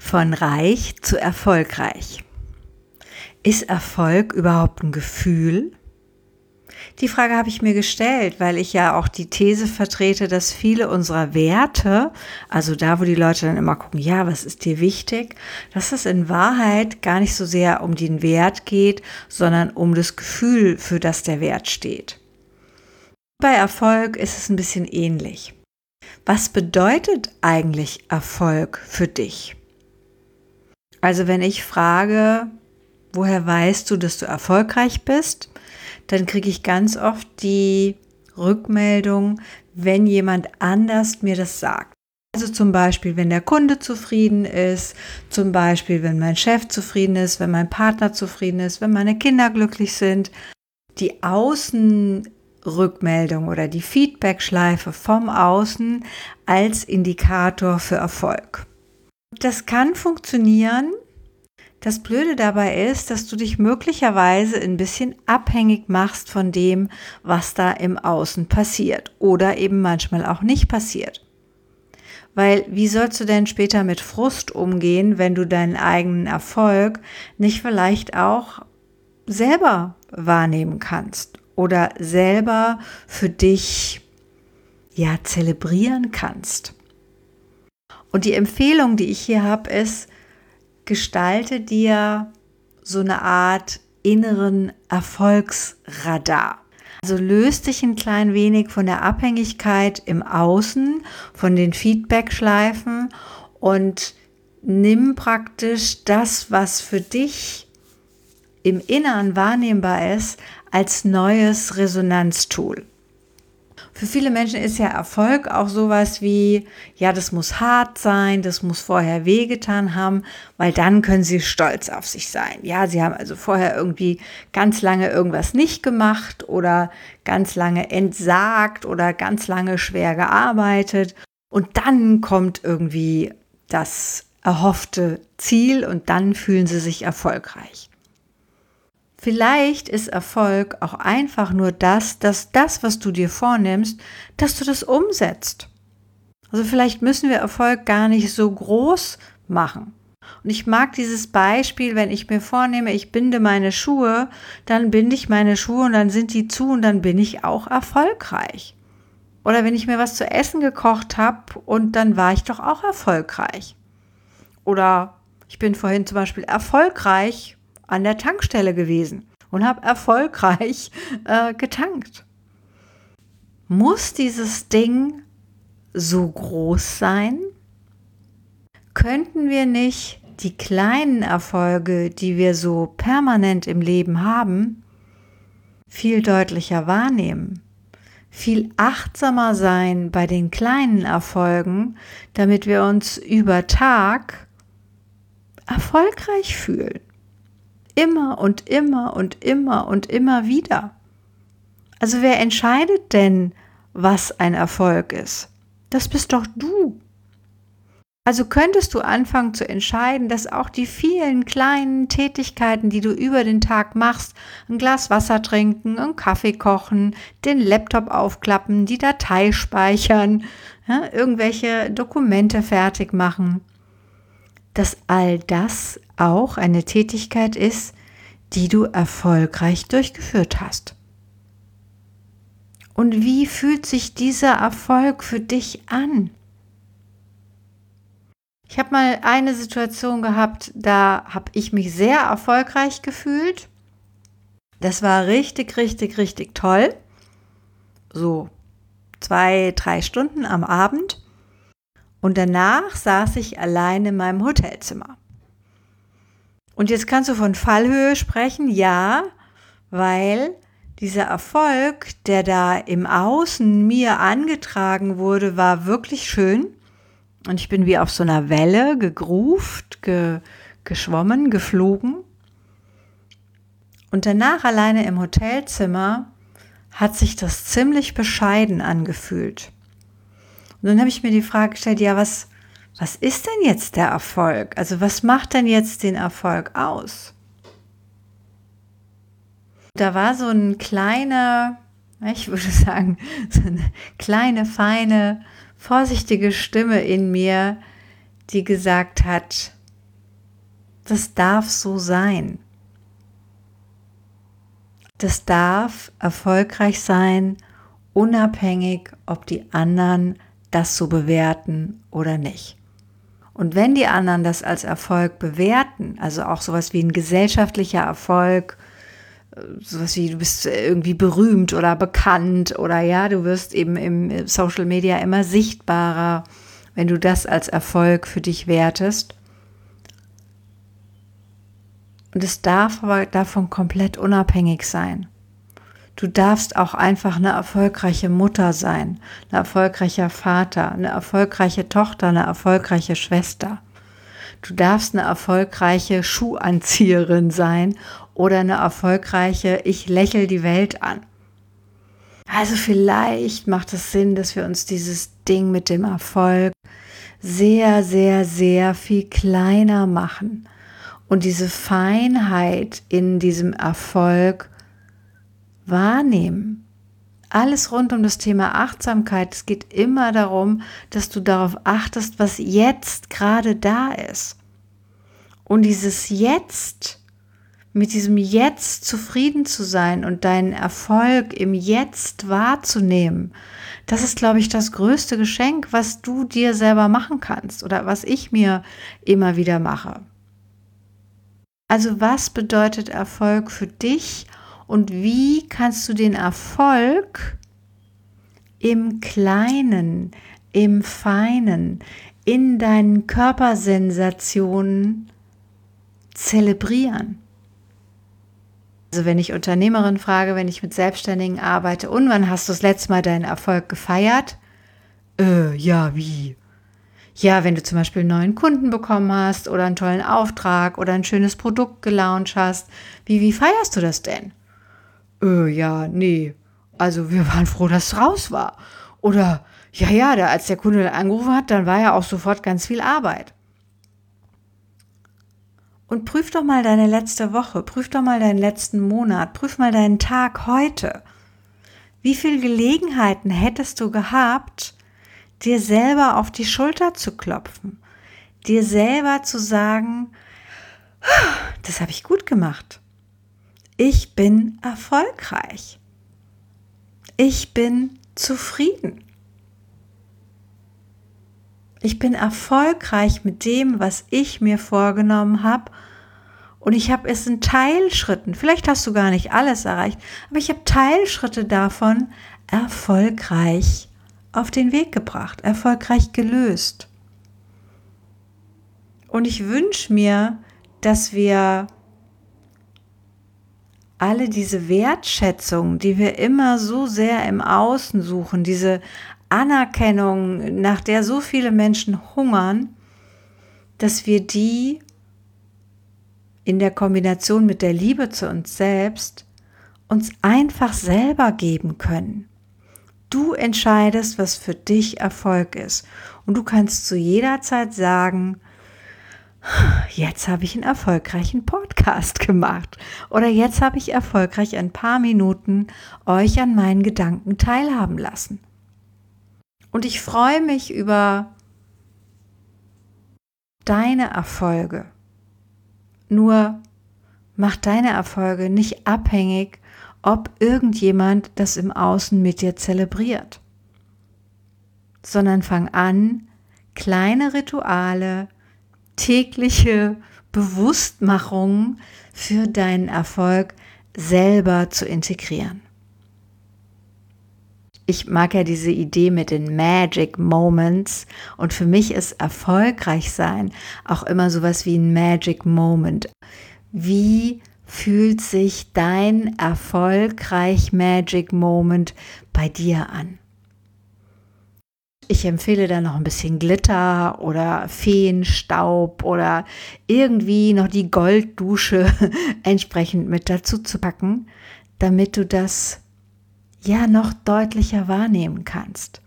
Von reich zu erfolgreich. Ist Erfolg überhaupt ein Gefühl? Die Frage habe ich mir gestellt, weil ich ja auch die These vertrete, dass viele unserer Werte, also da, wo die Leute dann immer gucken, ja, was ist dir wichtig, dass es in Wahrheit gar nicht so sehr um den Wert geht, sondern um das Gefühl, für das der Wert steht. Bei Erfolg ist es ein bisschen ähnlich. Was bedeutet eigentlich Erfolg für dich? Also wenn ich frage, woher weißt du, dass du erfolgreich bist, dann kriege ich ganz oft die Rückmeldung, wenn jemand anders mir das sagt. Also zum Beispiel, wenn der Kunde zufrieden ist, zum Beispiel, wenn mein Chef zufrieden ist, wenn mein Partner zufrieden ist, wenn meine Kinder glücklich sind. Die Außenrückmeldung oder die Feedbackschleife vom Außen als Indikator für Erfolg. Das kann funktionieren. Das Blöde dabei ist, dass du dich möglicherweise ein bisschen abhängig machst von dem, was da im Außen passiert oder eben manchmal auch nicht passiert. Weil wie sollst du denn später mit Frust umgehen, wenn du deinen eigenen Erfolg nicht vielleicht auch selber wahrnehmen kannst oder selber für dich ja zelebrieren kannst? Und die Empfehlung, die ich hier habe, ist, gestalte dir so eine Art inneren Erfolgsradar. Also löst dich ein klein wenig von der Abhängigkeit im Außen, von den Feedbackschleifen und nimm praktisch das, was für dich im Inneren wahrnehmbar ist, als neues Resonanztool. Für viele Menschen ist ja Erfolg auch sowas wie, ja, das muss hart sein, das muss vorher wehgetan haben, weil dann können sie stolz auf sich sein. Ja, sie haben also vorher irgendwie ganz lange irgendwas nicht gemacht oder ganz lange entsagt oder ganz lange schwer gearbeitet und dann kommt irgendwie das erhoffte Ziel und dann fühlen sie sich erfolgreich. Vielleicht ist Erfolg auch einfach nur das, dass das, was du dir vornimmst, dass du das umsetzt. Also vielleicht müssen wir Erfolg gar nicht so groß machen. Und ich mag dieses Beispiel, wenn ich mir vornehme, ich binde meine Schuhe, dann binde ich meine Schuhe und dann sind die zu und dann bin ich auch erfolgreich. Oder wenn ich mir was zu essen gekocht habe und dann war ich doch auch erfolgreich. Oder ich bin vorhin zum Beispiel erfolgreich an der Tankstelle gewesen und habe erfolgreich äh, getankt. Muss dieses Ding so groß sein? Könnten wir nicht die kleinen Erfolge, die wir so permanent im Leben haben, viel deutlicher wahrnehmen? viel achtsamer sein bei den kleinen Erfolgen, damit wir uns über Tag erfolgreich fühlen. Immer und immer und immer und immer wieder. Also wer entscheidet denn, was ein Erfolg ist? Das bist doch du. Also könntest du anfangen zu entscheiden, dass auch die vielen kleinen Tätigkeiten, die du über den Tag machst, ein Glas Wasser trinken, einen Kaffee kochen, den Laptop aufklappen, die Datei speichern, ja, irgendwelche Dokumente fertig machen, dass all das auch eine Tätigkeit ist, die du erfolgreich durchgeführt hast. Und wie fühlt sich dieser Erfolg für dich an? Ich habe mal eine Situation gehabt, da habe ich mich sehr erfolgreich gefühlt. Das war richtig, richtig, richtig toll. So zwei, drei Stunden am Abend. Und danach saß ich allein in meinem Hotelzimmer. Und jetzt kannst du von Fallhöhe sprechen, ja, weil dieser Erfolg, der da im Außen mir angetragen wurde, war wirklich schön. Und ich bin wie auf so einer Welle gegruft, ge, geschwommen, geflogen. Und danach alleine im Hotelzimmer hat sich das ziemlich bescheiden angefühlt. Und dann habe ich mir die Frage gestellt, ja, was, was ist denn jetzt der Erfolg? Also was macht denn jetzt den Erfolg aus? Da war so ein kleiner, ich würde sagen, so eine kleine, feine, vorsichtige Stimme in mir, die gesagt hat, das darf so sein. Das darf erfolgreich sein, unabhängig, ob die anderen das so bewerten oder nicht. Und wenn die anderen das als Erfolg bewerten, also auch sowas wie ein gesellschaftlicher Erfolg, äh, sowas wie du bist irgendwie berühmt oder bekannt oder ja, du wirst eben im Social Media immer sichtbarer, wenn du das als Erfolg für dich wertest. Und es darf aber davon komplett unabhängig sein. Du darfst auch einfach eine erfolgreiche Mutter sein, ein erfolgreicher Vater, eine erfolgreiche Tochter, eine erfolgreiche Schwester. Du darfst eine erfolgreiche Schuhanzieherin sein oder eine erfolgreiche Ich lächel die Welt an. Also vielleicht macht es Sinn, dass wir uns dieses Ding mit dem Erfolg sehr, sehr, sehr viel kleiner machen und diese Feinheit in diesem Erfolg wahrnehmen. Alles rund um das Thema Achtsamkeit. Es geht immer darum, dass du darauf achtest, was jetzt gerade da ist. Und dieses Jetzt, mit diesem Jetzt zufrieden zu sein und deinen Erfolg im Jetzt wahrzunehmen, das ist, glaube ich, das größte Geschenk, was du dir selber machen kannst oder was ich mir immer wieder mache. Also was bedeutet Erfolg für dich und wie kannst du den Erfolg im Kleinen, im Feinen, in deinen Körpersensationen zelebrieren? Also wenn ich Unternehmerin frage, wenn ich mit Selbstständigen arbeite, und wann hast du das letzte Mal deinen Erfolg gefeiert? Äh, ja, wie? Ja, wenn du zum Beispiel einen neuen Kunden bekommen hast oder einen tollen Auftrag oder ein schönes Produkt gelauncht hast. Wie, wie feierst du das denn? Äh, ja, nee, also wir waren froh, dass es raus war. Oder, ja, ja, da, als der Kunde angerufen hat, dann war ja auch sofort ganz viel Arbeit. Und prüf doch mal deine letzte Woche, prüf doch mal deinen letzten Monat, prüf mal deinen Tag heute. Wie viele Gelegenheiten hättest du gehabt, dir selber auf die Schulter zu klopfen, dir selber zu sagen, das habe ich gut gemacht ich bin erfolgreich. Ich bin zufrieden. Ich bin erfolgreich mit dem, was ich mir vorgenommen habe. Und ich habe es in Teilschritten, vielleicht hast du gar nicht alles erreicht, aber ich habe Teilschritte davon erfolgreich auf den Weg gebracht, erfolgreich gelöst. Und ich wünsche mir, dass wir alle diese Wertschätzung, die wir immer so sehr im Außen suchen, diese Anerkennung, nach der so viele Menschen hungern, dass wir die in der Kombination mit der Liebe zu uns selbst uns einfach selber geben können. Du entscheidest, was für dich Erfolg ist. Und du kannst zu jeder Zeit sagen, jetzt habe ich einen erfolgreichen Podcast gemacht oder jetzt habe ich erfolgreich ein paar Minuten euch an meinen Gedanken teilhaben lassen. Und ich freue mich über deine Erfolge. Nur mach deine Erfolge nicht abhängig, ob irgendjemand das im Außen mit dir zelebriert, sondern fang an, kleine Rituale, tägliche Bewusstmachung für deinen Erfolg selber zu integrieren. Ich mag ja diese Idee mit den Magic Moments und für mich ist erfolgreich sein auch immer sowas wie ein Magic Moment. Wie fühlt sich dein erfolgreich Magic Moment bei dir an? Ich empfehle da noch ein bisschen Glitter oder Feenstaub oder irgendwie noch die Golddusche entsprechend mit dazu zu packen, damit du das ja noch deutlicher wahrnehmen kannst.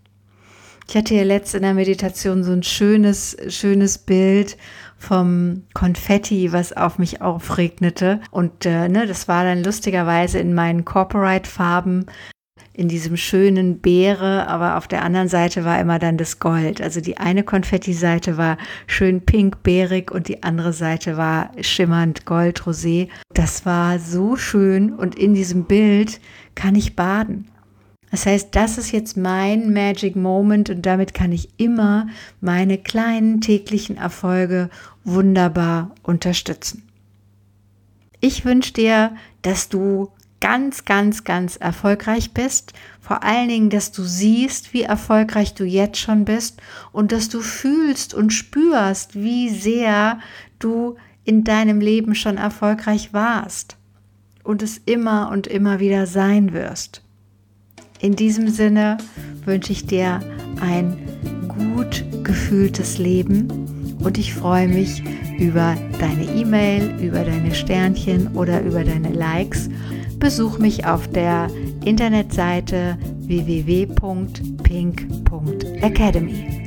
Ich hatte ja letzt in der Meditation so ein schönes, schönes Bild vom Konfetti, was auf mich aufregnete. Und äh, ne, das war dann lustigerweise in meinen Corporate-Farben in diesem schönen Beere, aber auf der anderen Seite war immer dann das Gold. Also die eine Konfetti-Seite war schön pink-beerig und die andere Seite war schimmernd gold-rosé. Das war so schön und in diesem Bild kann ich baden. Das heißt, das ist jetzt mein Magic Moment und damit kann ich immer meine kleinen täglichen Erfolge wunderbar unterstützen. Ich wünsche dir, dass du ganz, ganz, ganz erfolgreich bist. Vor allen Dingen, dass du siehst, wie erfolgreich du jetzt schon bist und dass du fühlst und spürst, wie sehr du in deinem Leben schon erfolgreich warst und es immer und immer wieder sein wirst. In diesem Sinne wünsche ich dir ein gut gefühltes Leben und ich freue mich über deine E-Mail, über deine Sternchen oder über deine Likes. Besuch mich auf der Internetseite www.pink.academy.